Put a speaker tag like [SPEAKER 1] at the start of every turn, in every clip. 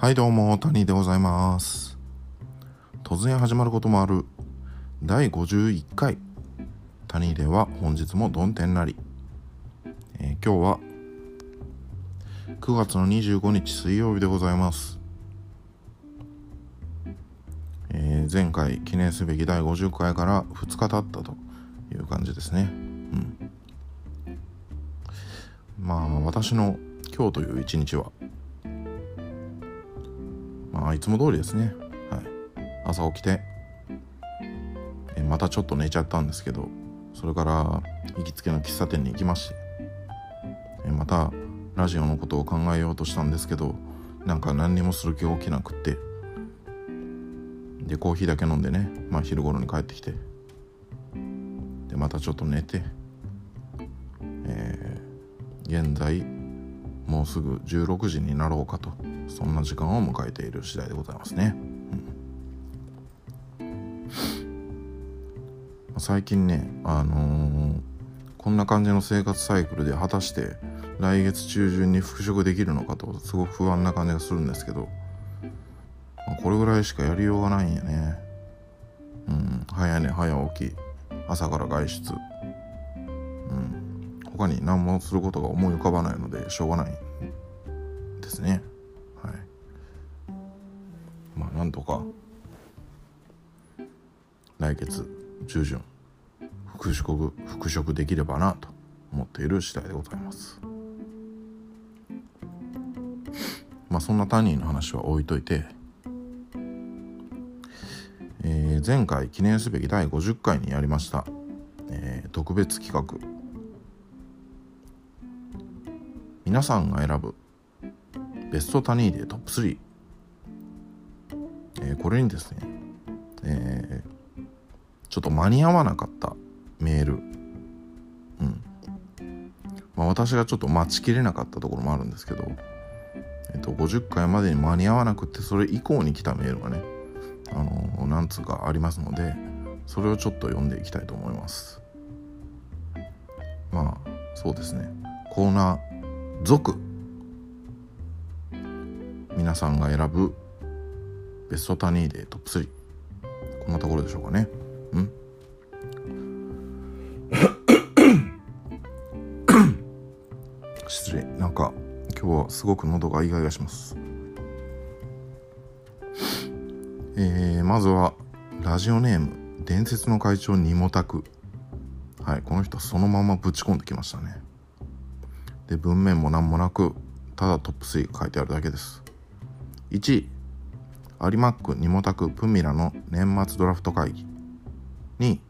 [SPEAKER 1] はいどうも、谷でございます。突然始まることもある第51回谷では本日もどん天なり、えー今日は9月の25日水曜日でございます。えー前回記念すべき第50回から2日経ったという感じですね。うん。まあ私の今日という一日はあいつも通りですね。はい。朝起きて、えまたちょっと寝ちゃったんですけど、それから行きつけの喫茶店に行きまし、えまたラジオのことを考えようとしたんですけど、なんか何にもする気が起きなくって、で、コーヒーだけ飲んでね、まあ昼頃に帰ってきて、で、またちょっと寝て、えー現在、もうすぐ16時になろうかとそんな時間を迎えている次第でございますね、うん。最近ねあのーこんな感じの生活サイクルで果たして来月中旬に復職できるのかとすごく不安な感じがするんですけどこれぐらいしかやりようがないんやね。うん。早寝早起き。朝から外出。他に何もすることが思い浮かばないのでしょうがないですね。はい。まあなんとか来月中旬復職復職できればなと思っている次第でございます。まあそんなタニーの話は置いといてえー前回記念すべき第50回にやりました、えー特別企画皆さんが選ぶベストタニーデートップ3、えーこれにですね、えーちょっと間に合わなかったメール、うん。まあ、私がちょっと待ちきれなかったところもあるんですけど、えっと50回までに間に合わなくてそれ以降に来たメールがね、あのー何通かありますのでそれをちょっと読んでいきたいと思います。まあそうですね。コーナー続皆さんが選ぶベストタニーデートップ3こんなところでしょうかね。うん。失礼。なんか今日はすごく喉がイガイガします。えー、まずはラジオネーム伝説の会長ニモタクはいこの人そのままぶち込んできましたね。で文面も何もなくただトップ3書いてあるだけです。1位有馬区ニモタクプミラの年末ドラフト会議。2位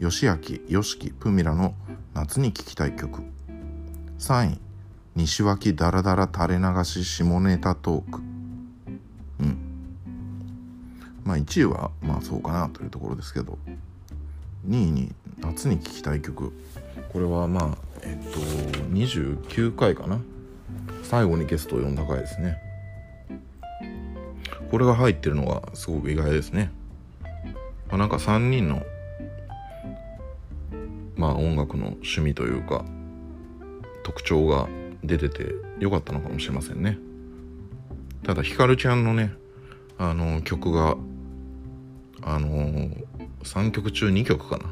[SPEAKER 1] 吉明よしきプミラの夏に聴きたい曲。3位西脇ダラダラ垂れ流し下ネタトーク。うん。まあ1位はまあそうかなというところですけど。2位に夏に聴きたい曲。これはまあえっと29回かな。最後にゲストを呼んだ回ですね。これが入ってるのがすごく意外ですね、まあ、なんか3人のまあ音楽の趣味というか特徴が出ててよかったのかもしれませんね。ただひかるちゃんのねあの曲があの3曲中2曲かな。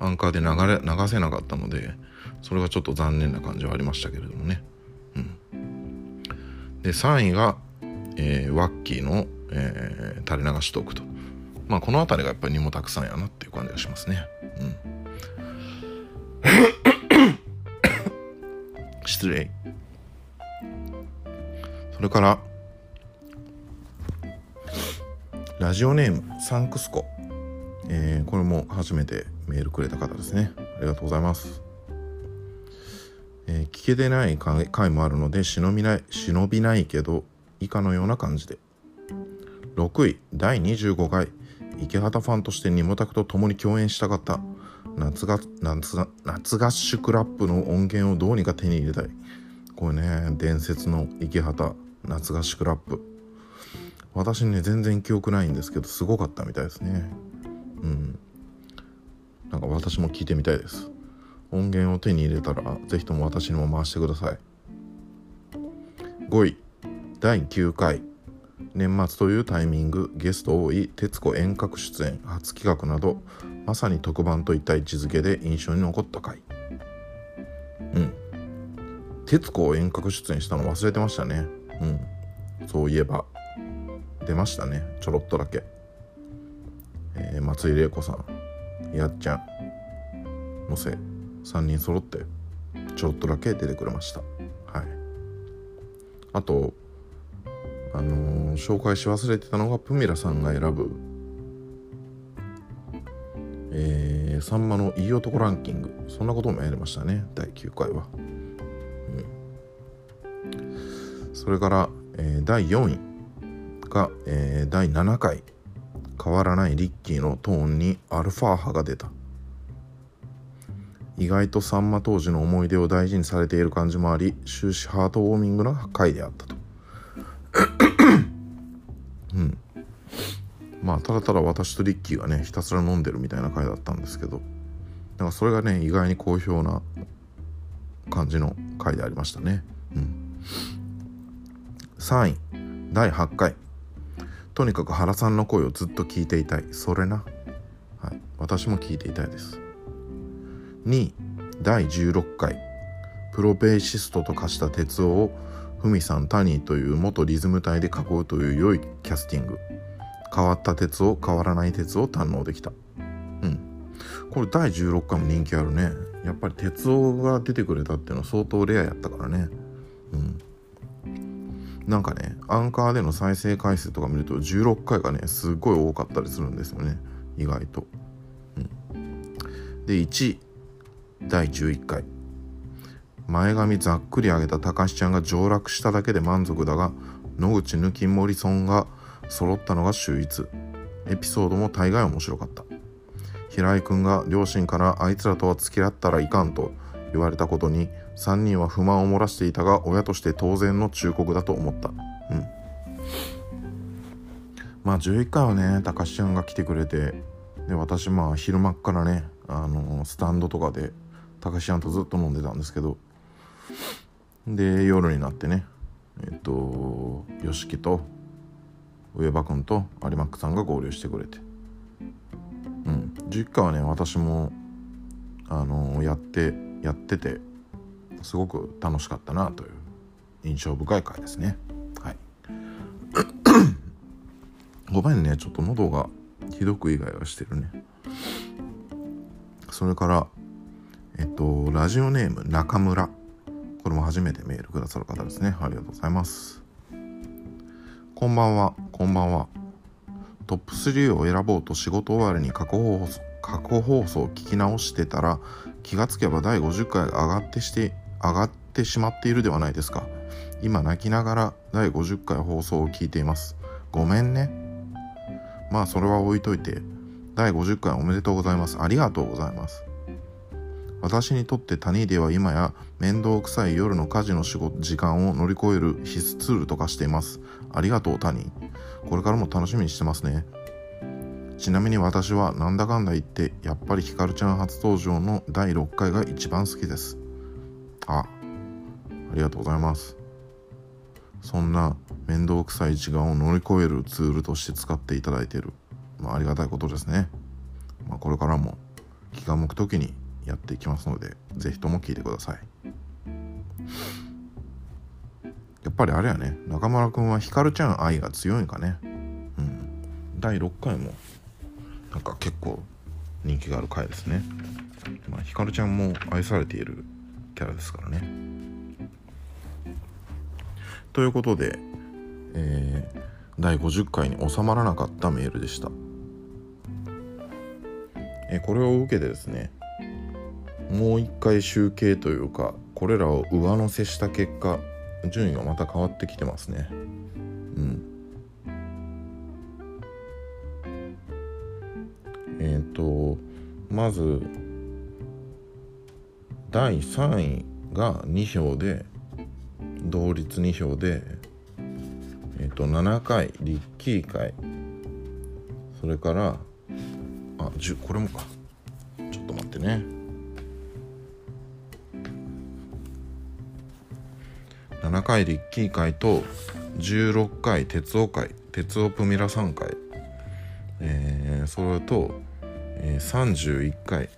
[SPEAKER 1] アンカーで流れ流せなかったのでそれがちょっと残念な感じはありましたけれどもね。うん。で3位が、えーワッキーの、えー垂れ流しトークと。まあこの辺りがやっぱりにもたくさんやなっていう感じがしますね。うん。失礼。それからラジオネームサンクスコ、えーこれも初めてメールくれた方ですね。ありがとうございます、えー聞けてない回もあるので忍びない忍びないけど以下のような感じで。6位第25回。池畑ファンとしてニモタクと共に共演したかった。夏が夏夏合宿ラップの音源をどうにか手に入れたい。これね伝説の池畑夏合宿ラップ。私ね全然記憶ないんですけどすごかったみたいですね。うん。なんか私も聞いてみたいです。音源を手に入れたらぜひとも私にも回してください。5位第9回年末というタイミングゲスト多い徹子遠隔出演初企画などまさに特番といった位置づけで印象に残った回。うん。徹子を遠隔出演したの忘れてましたね。うん。そういえば。出ましたね。ちょろっとだけ、えー、松井玲子さんやっちゃんのせ3人揃ってちょっとだけ出てくれました。はい。あとあのー、紹介し忘れてたのがプミラさんが選ぶえー、さんまのいい男ランキング。そんなこともやりましたね第9回は、うん、それから、えー、第4位が、えー、第7回。変わらないリッキーのトーンにアルファ波が出た。意外とさんま当時の思い出を大事にされている感じもあり終始ハートウォーミングな回であったと。うん。まあただただ私とリッキーがねひたすら飲んでるみたいな回だったんですけどだからそれがね意外に好評な感じの回でありましたね。うん。3位。第8回。とにかく原さんの声をずっと聞いていたい。それな。はい。私も聞いていたいです。2第16回プロベーシストと化した哲夫をふみさんタニーという元リズム隊で囲うという良いキャスティング。変わった鉄を変わらない鉄を堪能できた。うん。これ第16回も人気あるね。やっぱり鉄夫が出てくれたっていうのは相当レアやったからね。うん。なんかねアンカーでの再生回数とか見ると16回がねすっごい多かったりするんですよね。意外と、うん、で1第11回。前髪ざっくり上げたたかしちゃんが上洛しただけで満足だが野口抜き森村が揃ったのが秀逸。エピソードも大概面白かった。平井君が両親からあいつらとは付き合ったらいかんと言われたことに3人は不満を漏らしていたが親として当然の忠告だと思った。うん。まあ11回はねたかしちゃんが来てくれてで私まあ昼間っからねあのスタンドとかでたかしちゃんとずっと飲んでたんですけど。で夜になってねえっと YOSHIKI と上場君と有馬区さんが合流してくれて。うん。実家はね私もあのやってやっててすごく楽しかったなという印象深い回ですね。はい。ごめんねちょっと喉がひどく以外はしてるね。それからえっとラジオネーム中村。これも初めてメールくださる方ですね。ありがとうございます。こんばんは。こんばんは。トップ3を選ぼうと仕事終わりに過去放送過去放送を聞き直してたら気がつけば第50回上がってして上がってしまっているではないですか。今泣きながら第50回放送を聞いています。ごめんね。まあそれは置いといて第50回おめでとうございます。ありがとうございます。私にとって谷では今や面倒くさい夜の家事の仕事時間を乗り越える必須ツールとかしています。ありがとう谷。これからも楽しみにしてますね。ちなみに私はなんだかんだ言ってやっぱりひかるちゃん初登場の第6回が一番好きです。あありがとうございます。そんな面倒くさい時間を乗り越えるツールとして使っていただいている、まあ、ありがたいことですね、まあ、これからも気が向く時にやっていきますので是非とも聞いてください。やっぱりあれやね中村くんはひかるちゃん愛が強いんかね。うん。第6回もなんか結構人気がある回ですね。まあひかるちゃんも愛されているキャラですからね。ということで、えー、第50回に収まらなかったメールでした、えー、これを受けてですねもう一回集計というかこれらを上乗せした結果順位がまた変わってきてますね。うん。えっ、ー、とまず第3位が2票で同率2票でえっ、ー、と7回リッキー会それからあ10これもか。ちょっと待ってね。7回リッキー会と16回鉄オ会鉄オプミラ3回、えー、それと、えー、31回、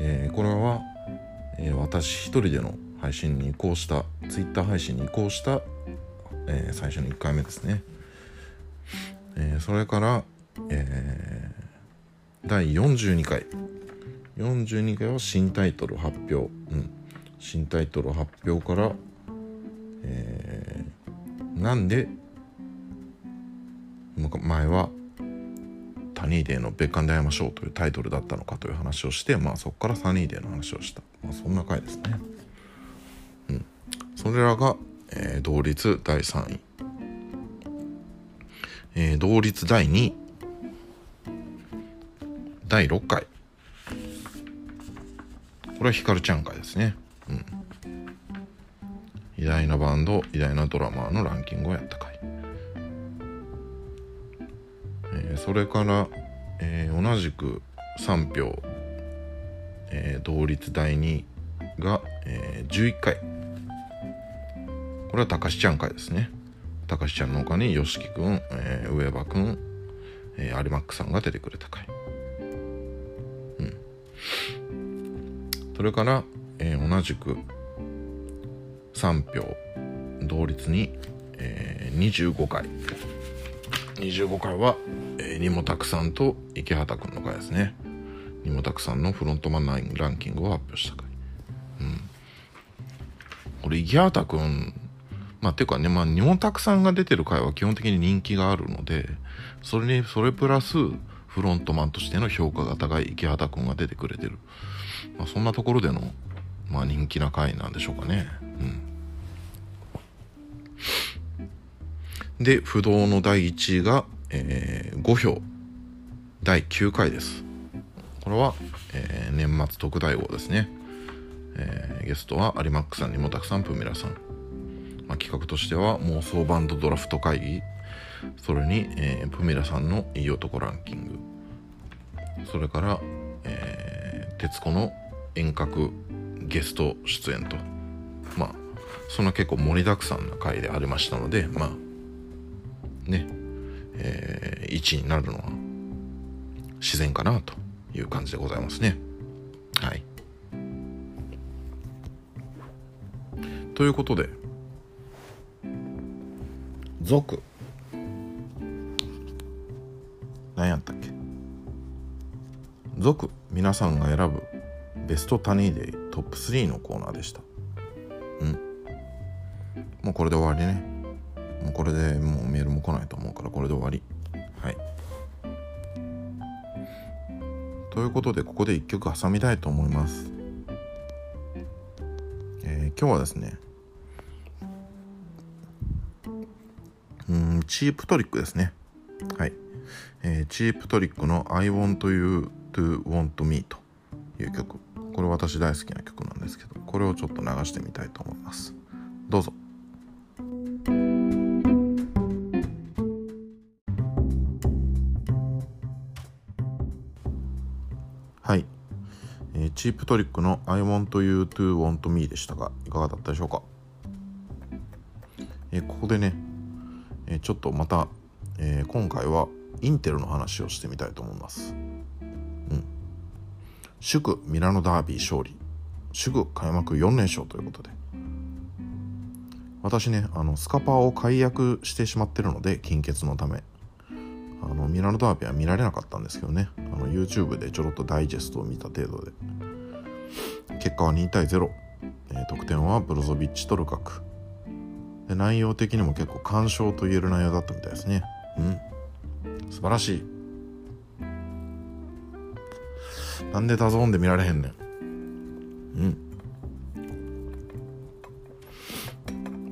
[SPEAKER 1] えー、これは、えー、私一人での配信に移行した Twitter 配信に移行した、えー、最初の1回目ですね、えー、それから、えー、第42回。42回は新タイトル発表、うん、新タイトル発表から、えー、なんで前は「タニーデーの別館で会いましょう」というタイトルだったのかという話をして、まあ、そこからタニーデーの話をした、まあ、そんな回ですね。うん、それらが、えー、同率第3位、えー、同率第2位。第6回。これはひかるちゃん会ですね。うん。偉大なバンド、偉大なドラマーのランキングをやった回。えー、それから、えー、同じく3票、えー、同率第2が、えー、11回。これはたかしちゃん会ですね。たかしちゃんの他に、よしきくん、えー、上場くん、えー、有馬ックさんが出てくれた回。それから、えー、同じく3票同率に、えー、25回。25回は、えー、にもたくさんと池畑くんの回ですね。にもたくさんのフロントマンランキングを発表した回。うん。これ池畑くんまあていうかねまあにもたくさんが出てる回は基本的に人気があるのでそれにそれプラスフロントマンとしての評価が高い池畑くんが出てくれてる。まあ、そんなところでの、まあ、人気な回なんでしょうかね。うん、で不動の第1位が、えー、5票第9回です。これは、えー、年末特大号ですね。えー、ゲストは有マックさんにもたくさんプミラさん。まあ、企画としては妄想バンドドラフト会議それに、えー、プミラさんのいい男ランキングそれから、えー、徹子の遠隔ゲスト出演と。まあそんな結構盛りだくさんな回でありましたのでまあねえー、1位になるのは自然かなという感じでございますね。はい。ということで「族」何やったっけ「族」皆さんが選ぶベストタニーデイ。トップ3のコーナーでした。うん。もうこれで終わりね。もうこれでもうメールも来ないと思うからこれで終わり。はい。ということでここで1曲挟みたいと思います。えー、今日はですねうんチープトリックですね。はい、えー、チープトリックの I want you to want me という曲。これ私大好きな曲なんですけどこれをちょっと流してみたいと思います。どうぞ。はい、えー、チープトリックの I want you to want me でしたがいかがだったでしょうか、えー、ここでね、えー、ちょっとまた、えー、今回はインテルの話をしてみたいと思います。祝ミラノダービー勝利。祝開幕4連勝ということで。私ねあのスカパーを解約してしまってるので金欠のため。あのミラノダービーは見られなかったんですけどね。あの YouTube でちょろっとダイジェストを見た程度で。結果は2対0、えー、得点はブロゾビッチとルカク。で内容的にも結構完勝と言える内容だったみたいですね。うん。素晴らしい。なんで DAZN で見られへんねん。うん。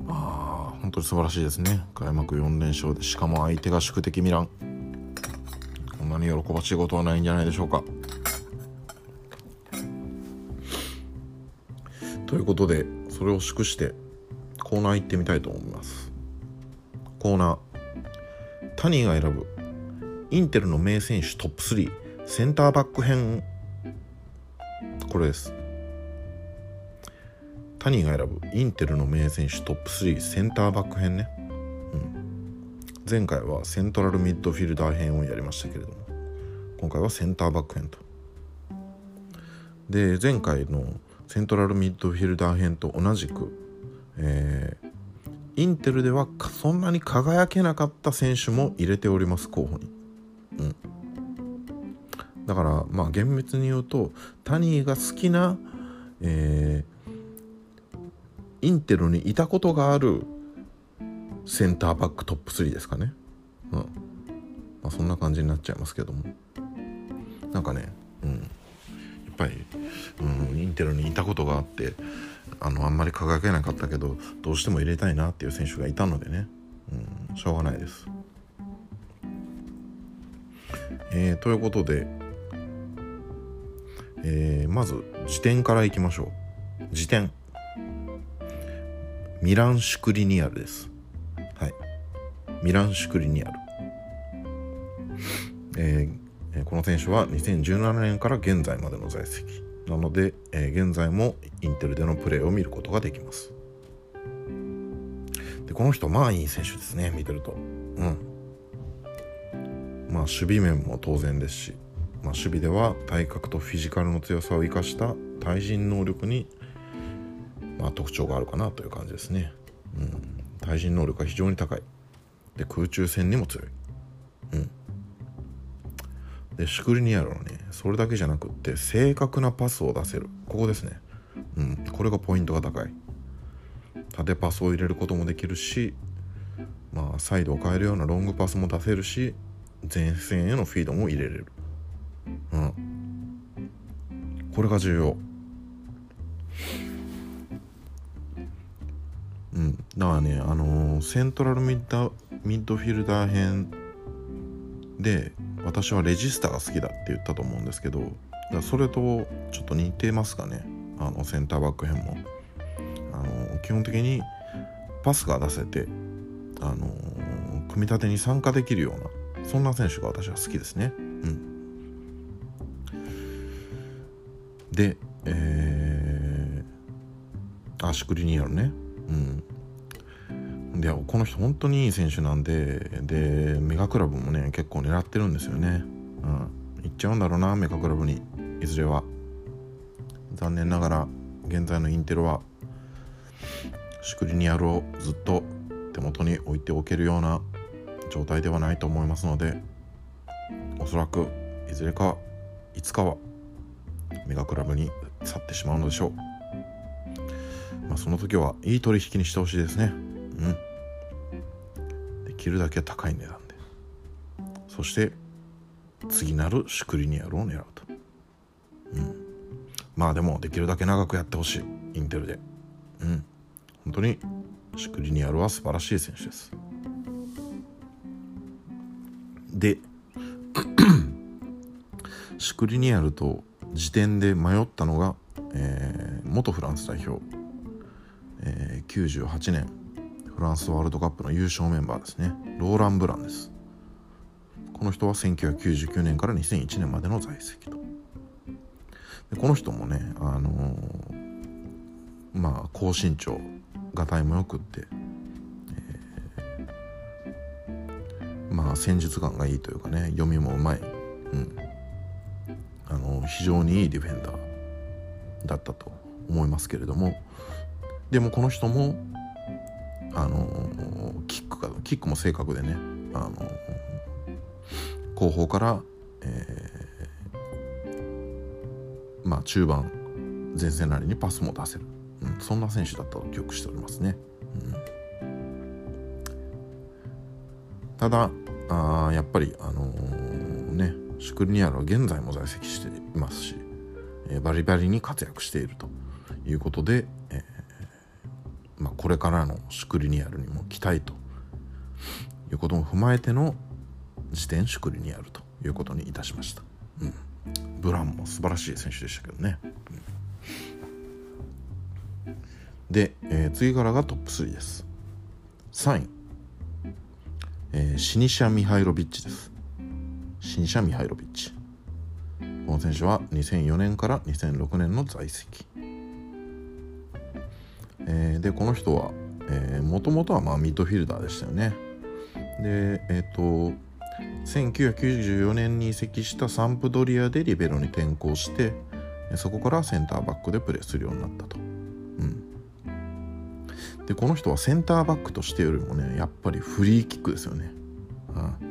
[SPEAKER 1] ああ、本当に素晴らしいですね。開幕4連勝で、しかも相手が宿敵ミラン。こんなに喜ばしいことはないんじゃないでしょうか。ということで、それを祝して、コーナー行ってみたいと思います。コーナー、タニーが選ぶ、インテルの名選手トップ3、センターバック編これです。タニーが選ぶインテルの名選手トップ3センターバック編ね、うん、前回はセントラルミッドフィルダー編をやりましたけれども今回はセンターバック編と。で前回のセントラルミッドフィルダー編と同じく、えー、インテルではそんなに輝けなかった選手も入れております候補に。うん、だからまあ厳密に言うとタニーが好きな、えー、インテルにいたことがあるセンターバックトップ3ですかね。うんまあ、そんな感じになっちゃいますけどもなんかね、うん、やっぱり、うん、インテルにいたことがあってあのあんまり輝けなかったけどどうしても入れたいなっていう選手がいたのでね、うん、しょうがないです。えー、ということで、えー、まず辞典からいきましょう。辞典ミラン・シュクリニアルです。はい。ミラン・シュクリニアル、えー、この選手は2017年から現在までの在籍。なので、えー、現在もインテルでのプレーを見ることができます。でこの人まあいい選手ですね見てると。うん。まあ守備面も当然ですし、まあ、守備では体格とフィジカルの強さを生かした対人能力に、まあ、特徴があるかなという感じですね、うん、対人能力が非常に高い。で空中戦にも強い。うん。でシュクリニアルのねそれだけじゃなくって正確なパスを出せる。ここですね。うん。これがポイントが高い。縦パスを入れることもできるしまあサイドを変えるようなロングパスも出せるし前線へのフィードも入れれる。うん。これが重要。うん。だからねあのー、セントラルミッドミッドフィルダー編で私はレジスタが好きだって言ったと思うんですけどそれとちょっと似てますかね。あのセンターバック編も。あの基本的にパスが出せてあの組み立てに参加できるようなそんな選手が私は好きですね。うん。でえー、あシュクリニアルね。うん。でこの人本当にいい選手なんででメガクラブもね結構狙ってるんですよね。うん。行っちゃうんだろうなメガクラブにいずれは。残念ながら現在のインテルはシクリニアルをずっと手元に置いておけるような状態ではないと思いますのでおそらくいずれかいつかはメガクラブに去ってしまうのでしょう、まあ、その時はいい取引にしてほしいですね。うん。できるだけ高い値段で。そして次なるシュクリニアルを狙うと、うん、まあでもできるだけ長くやってほしい。インテルで。うん。本当にシュクリニアルは素晴らしい選手です。でシュクリニアルと時点で迷ったのが、えー、元フランス代表、えー、98年フランスワールドカップの優勝メンバーですね。ローラン・ブランです。この人は1999年から2001年までの在籍と。でこの人もねあのー、まあ高身長がたいもよくって、えー、まあ戦術眼がいいというかね読みもうまい、うん、あの、非常にいいディフェンダーだったと思いますけれどもでもこの人もあのキックがキックも正確でねあの後方から、えー、まあ中盤前線なりにパスも出せる、うん、そんな選手だったと記憶しておりますね。うん、ただあやっぱりあのー、シュクリニアルは現在も在籍していますし、えー、バリバリに活躍しているということで、えーまあ、これからのシュクリニアルにも期待ということも踏まえての時点シュクリニアルということにいたしました、うん、ブランも素晴らしい選手でしたけどね、うん、で、えー、次からがトップ3です。3位、えー、シニシャ・ミハイロビッチです。シニシャ・ミハイロビッチ。この選手は2004年から2006年の在籍。えー、でこの人はもともとはまあミッドフィルダーでしたよね。でえっ、と1994年に移籍したサンプドリアでリベロに転向してそこからセンターバックでプレーするようになったと。うん。でこの人はセンターバックとしてよりもねやっぱりフリーキックですよね、うん、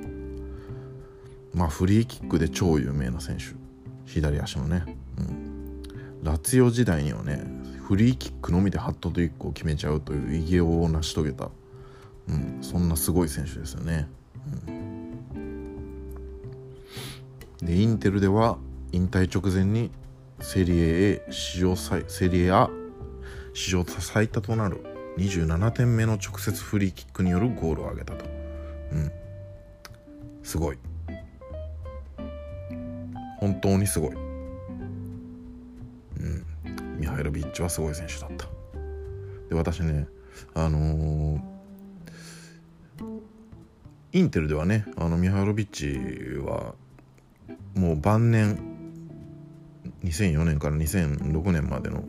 [SPEAKER 1] まあフリーキックで超有名な選手。左足のね、うん、ラツィオ時代にはねフリーキックのみでハットトリックを決めちゃうという偉業を成し遂げた、うん、そんなすごい選手ですよね、うん、でインテルでは引退直前にセリエ A 史上最セリエ A 史上最多となる27点目の直接フリーキックによるゴールを挙げたと。うん。すごい。本当にすごい。うん。ミハイロビッチはすごい選手だった。で、私ね、あのー、インテルではね、あのミハイロビッチはもう晩年2004年から2006年までの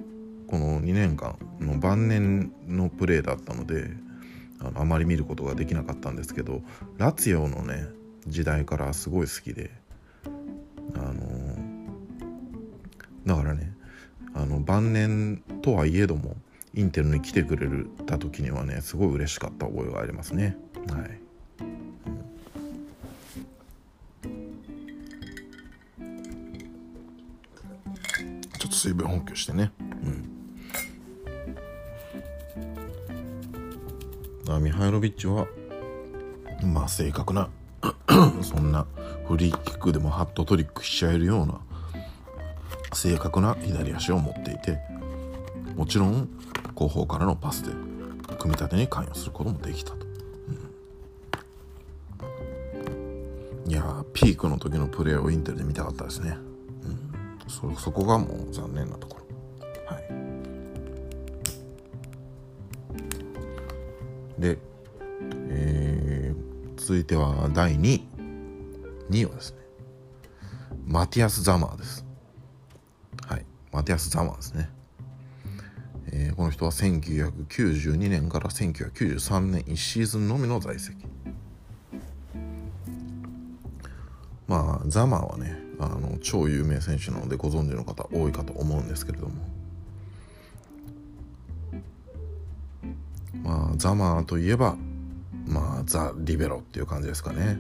[SPEAKER 1] この2年間の晩年のプレーだったのであのあまり見ることができなかったんですけどラツィオのね時代からすごい好きであのだからねあの晩年とはいえどもインテルに来てくれるた時にはねすごい嬉しかった覚えがありますねはい。ちょっと水分補給してね。うん。ミハイロビッチはまあ正確な そんなフリーキックでもハットトリックしちゃえるような正確な左足を持っていてもちろん後方からのパスで組み立てに関与することもできたと、うん、いやピークの時のプレーをインテルで見たかったですね、うん、そそこがもう残念なところ。で、えー、続いては第2位。2位はですね、マティアス・ザマーです。はい、マティアス・ザマーですね。えー、この人は1992年から1993年1シーズンのみの在籍。まあ、ザマーはね、あの超有名選手なのでご存知の方多いかと思うんですけれども、まあザマーといえばまあザ・リベロっていう感じですかね、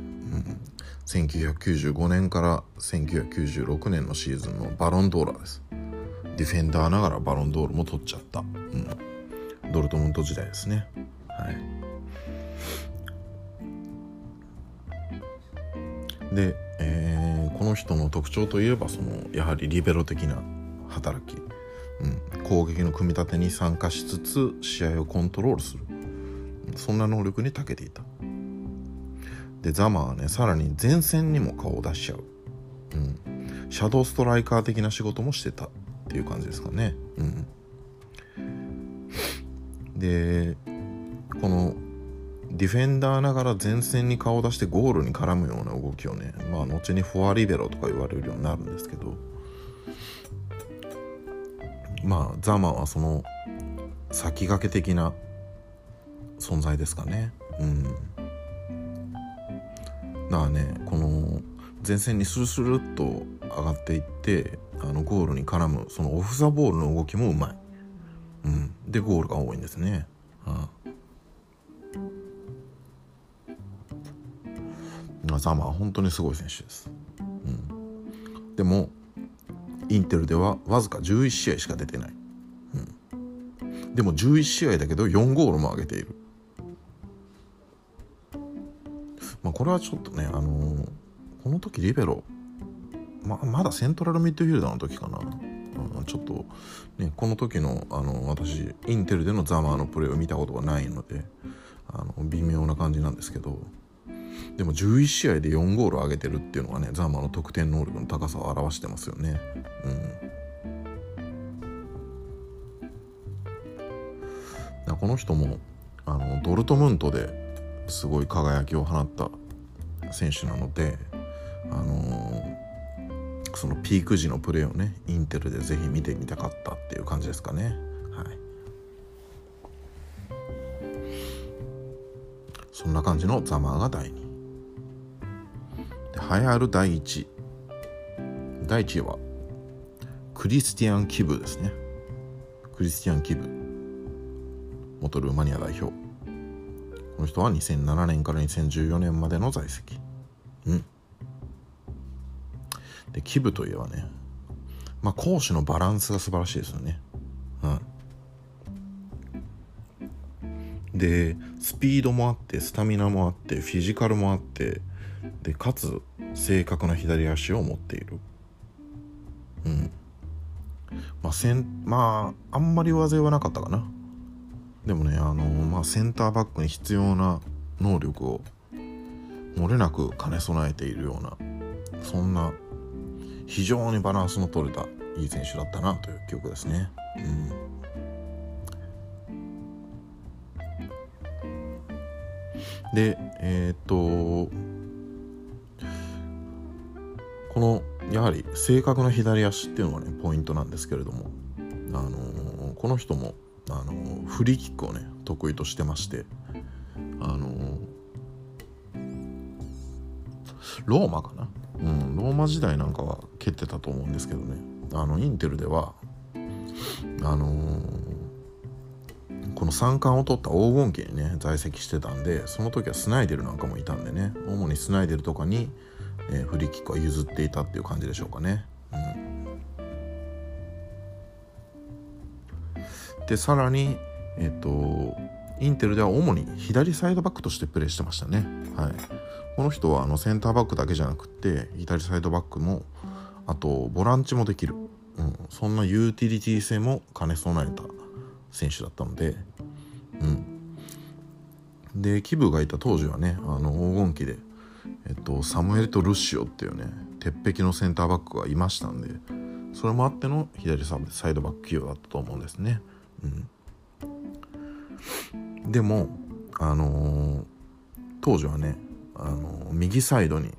[SPEAKER 1] 1995年から1996年のシーズンのバロンドーラーです。ディフェンダーながらバロンドールも取っちゃった、うん、ドルトムント時代ですね。はい。で、えー、この人の特徴といえばそのやはりリベロ的な働き。うん、攻撃の組み立てに参加しつつ試合をコントロールする。そんな能力に長けていた。でザマはねさらに前線にも顔を出しちゃう、うん、シャドーストライカー的な仕事もしてたっていう感じですかね、うん、でこのディフェンダーながら前線に顔を出してゴールに絡むような動きをねまあ後にフォアリベロとか言われるようになるんですけど。まあザマはその先駆け的な存在ですかね。うん。だからねこの前線にスルスルっと上がっていってあのゴールに絡むそのオフ・ザ・ボールの動きもうまい、うん、でゴールが多いんですね、はあ、ザマは本当にすごい選手です、うん、でもインテルではわずか11試合しか出てない、うん、でも11試合だけど4ゴールも挙げている、まあ、これはちょっとね、あのー、この時リベロ、まあまだセントラルミッドフィルダーの時かな、うん、ちょっと、ね、この時の、あの私インテルでのザマーのプレーを見たことがないのであの微妙な感じなんですけどでも11試合で4ゴールを挙げてるっていうのがねザマーの得点能力の高さを表してますよね。うん、この人もあのドルトムントですごい輝きを放った選手なので、あのー、そのピーク時のプレーをねインテルでぜひ見てみたかったっていう感じですかね。はい。そんな感じのザマーが第2で栄えある第1位第1位はクリスティアン・キブですね。クリスティアン・キブ。元ルーマニア代表。この人は2007年から2014年までの在籍。うん。でキブといえばねまあ攻守のバランスが素晴らしいですよね。うん。でスピードもあってスタミナもあってフィジカルもあってでかつ正確な左足を持っている。うん。まあせんまああんまり上背はなかったかな。でもねあのまあセンターバックに必要な能力を漏れなく兼ね備えているようなそんな非常にバランスの取れたいい選手だったなという記憶ですね。うん、でえー、っとこのやはり正確な左足っていうのがねポイントなんですけれども、あのー、この人も、あの、フリーキックをね得意としてまして、あの、ローマかな、うん、ローマ時代なんかは蹴ってたと思うんですけどねあのインテルではあのこの三冠を取った黄金期にね在籍してたんでその時はスナイデルなんかもいたんでね主にスナイデルとかにえー、フリーキックは譲っていたっていう感じでしょうかね。でさらに、えっ、とインテルでは主に左サイドバックとしてプレーしてましたね。はい、この人はあのセンターバックだけじゃなくて左サイドバックもあとボランチもできる、うん、そんなユーティリティ性も兼ね備えた選手だったので、うん、でキブがいた当時はねあの黄金期でえっと、サムエルとルシオっていうね鉄壁のセンターバックがいましたんでそれもあっての左サイドバック起用だったと思うんですね。うん、でも、あのー、当時はね、あのー、右サイドに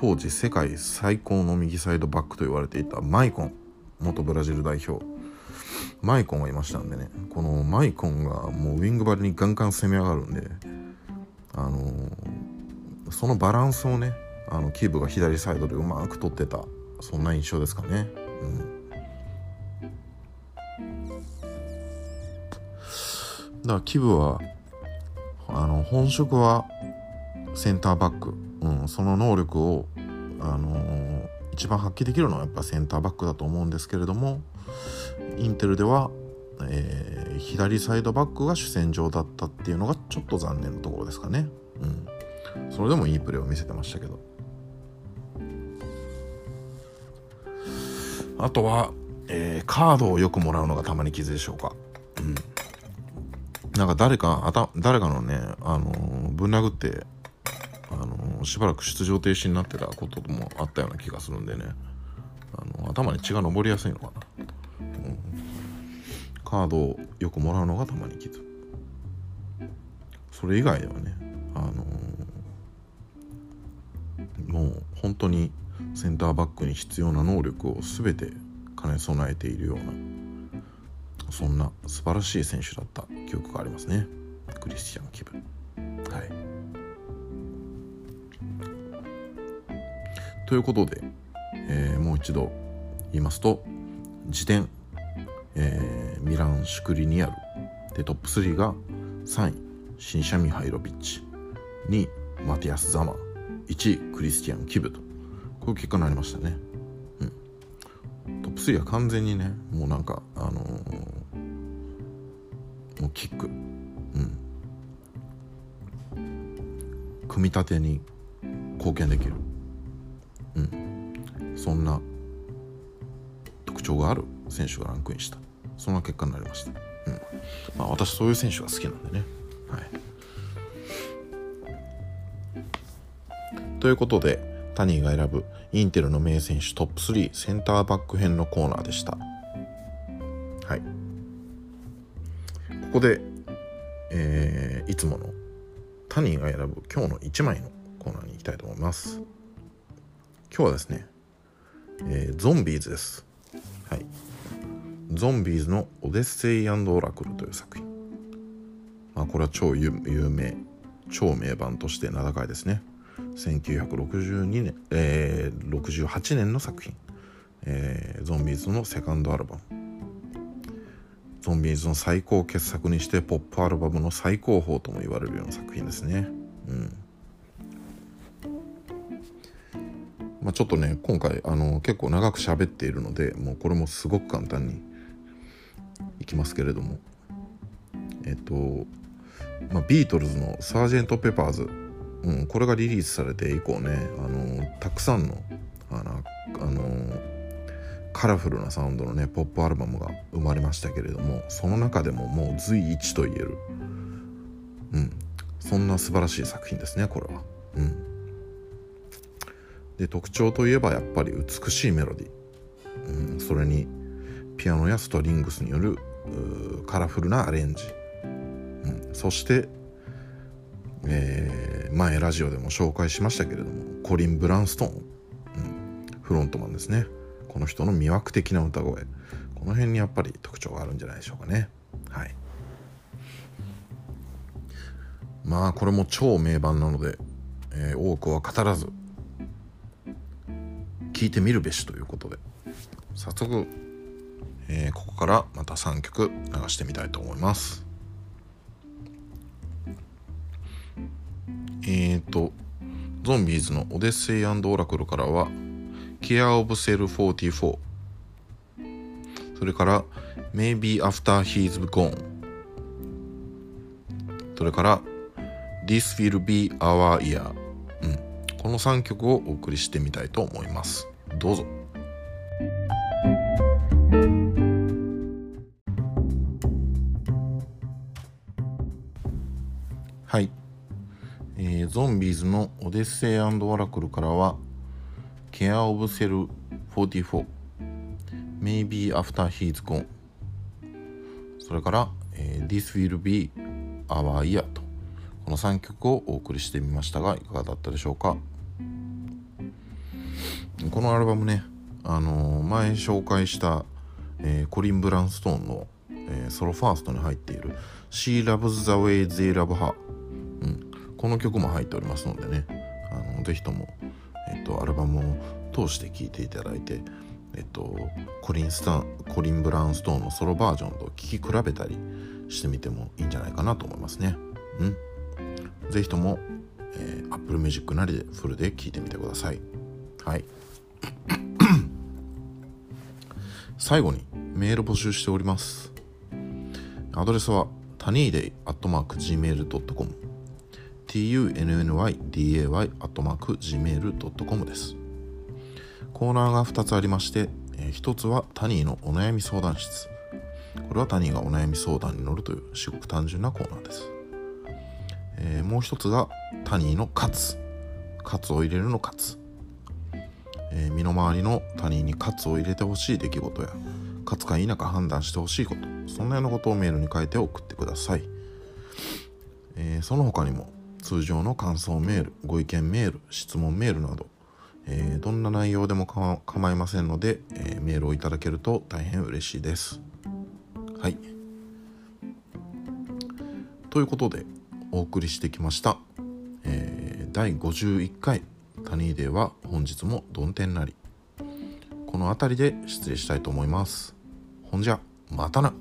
[SPEAKER 1] 当時世界最高の右サイドバックと言われていたマイコン元ブラジル代表。マイコンがいましたんでね。このマイコンがもうウィングバリにガンガン攻め上がるんであのーそのバランスをねあのキーブが左サイドでうまく取ってたそんな印象ですかね。うん、からキブはあの本職はセンターバック、うん、その能力を、あのー、一番発揮できるのはやっぱセンターバックだと思うんですけれどもインテルでは、えー、左サイドバックが主戦場だったっていうのがちょっと残念なところですかね。うん。それでもいいプレーを見せてましたけど。あとは、えー、カードをよくもらうのがたまに傷でしょうか。なんか誰かあた誰かのね、あの、ぶん殴ってあの、しばらく出場停止になってたこともあったような気がするんでね。あの頭に血が上りやすいのかな、うん、カードをよくもらうのがたまに傷それ以外ではねあのもう本当にセンターバックに必要な能力を全て兼ね備えているようなそんな素晴らしい選手だった記憶がありますね。クリスチャン・キブ。はい。ということで、えー、もう一度言いますと自伝、えー、ミラン・シュクリニアルでトップ3が3位シンシャ・ミハイロビッチ2位マティアス・ザマ1位クリスティアン・キブとこういう結果になりましたね、うん、トップ3は完全にね。もうなんかあのー、もうキック。うん。組み立てに貢献できる。うん。そんな特徴がある選手がランクインした。そんな結果になりました、うん。まあ、私そういう選手が好きなんでね。はい。ということで、タニーが選ぶインテルの名選手トップ3センターバック編のコーナーでした。はい。ここで、えー、いつものタニーが選ぶ今日の1枚のコーナーに行きたいと思います。今日はですね、えー、ゾンビーズです。はい。ゾンビーズのオデッセイオラクルという作品。まあ、これは超有名超名盤として名高いですね1962年、えー、68年の作品、えー、ゾンビーズのセカンドアルバム。ゾンビーズの最高傑作にしてポップアルバムの最高峰とも言われるような作品ですね。うん。まあ、ちょっとね今回あの結構長く喋っているのでもうこれもすごく簡単にいきますけれども。えっと、まあ、ビートルズの「サージェント・ペパーズ」うん、これがリリースされて以降ねあのたくさんのあのあのカラフルなサウンドのねポップアルバムが生まれましたけれどもその中でももう随一と言える、うん、そんな素晴らしい作品ですねこれは。うん、で特徴といえばやっぱり美しいメロディ、うん、それにピアノやストリングスによるカラフルなアレンジ、うん、そしてえー、前ラジオでも紹介しましたけれどもコリン・ブランストーン、うん、フロントマンですね。この人の魅惑的な歌声。この辺にやっぱり特徴があるんじゃないでしょうかね。はい。まあこれも超名盤なので、えー、多くは語らず聞いてみるべしということで。早速、えー、ここからまた3曲流してみたいと思います。えっ、ー、と、ゾンビーズのオデッセイオラクルからは、ケア・オブセル44。それから、Maybe After He's Gone。それから、This Will Be Our Year。うん。この3曲をお送りしてみたいと思います。どうぞ。ゾンビーズのオデッセイオラクルからは、ケア・オブ・セル44、Maybe After He's Gone、それから、えー、This Will Be Our Year と、この3曲をお送りしてみましたが、いかがだったでしょうか？このアルバムね、あのー、前紹介した、えー、コリン・ブランストーンの、えー、ソロファーストに入っている She Loves the Way They Love Her この曲も入っておりますのでねあのぜひとも、えっと、アルバムを通して聴いていただいて、えっと、コリンスタコリン・ブラウンストーンのソロバージョンと聴き比べたりしてみてもいいんじゃないかなと思いますね。うん。ぜひとも、えー、Apple Music なりでフルで聴いてみてください。はい。最後にメール募集しております。アドレスはタニーデイアットマーク Gmail.com tunnyday.gmail.com です。コーナーが2つありまして、えー、1つはタニーのお悩み相談室。これはタニーがお悩み相談に乗るという至極単純なコーナーです。え、もう1つがタニーのカツ。カツを入れるのカツ。え、身の回りの他人にカツを入れてほしい出来事やカツか否か判断してほしいことそんなようなことをメールに書いて送ってください、え、その他にも通常の感想メールご意見メール質問メールなど、えー、どんな内容でも構いませんので、えー、メールをいただけると大変嬉しいです。はい。ということでお送りしてきました、えー、第51回「タニーデー」は本日もどん天なり。この辺りで失礼したいと思います。ほんじゃまたな。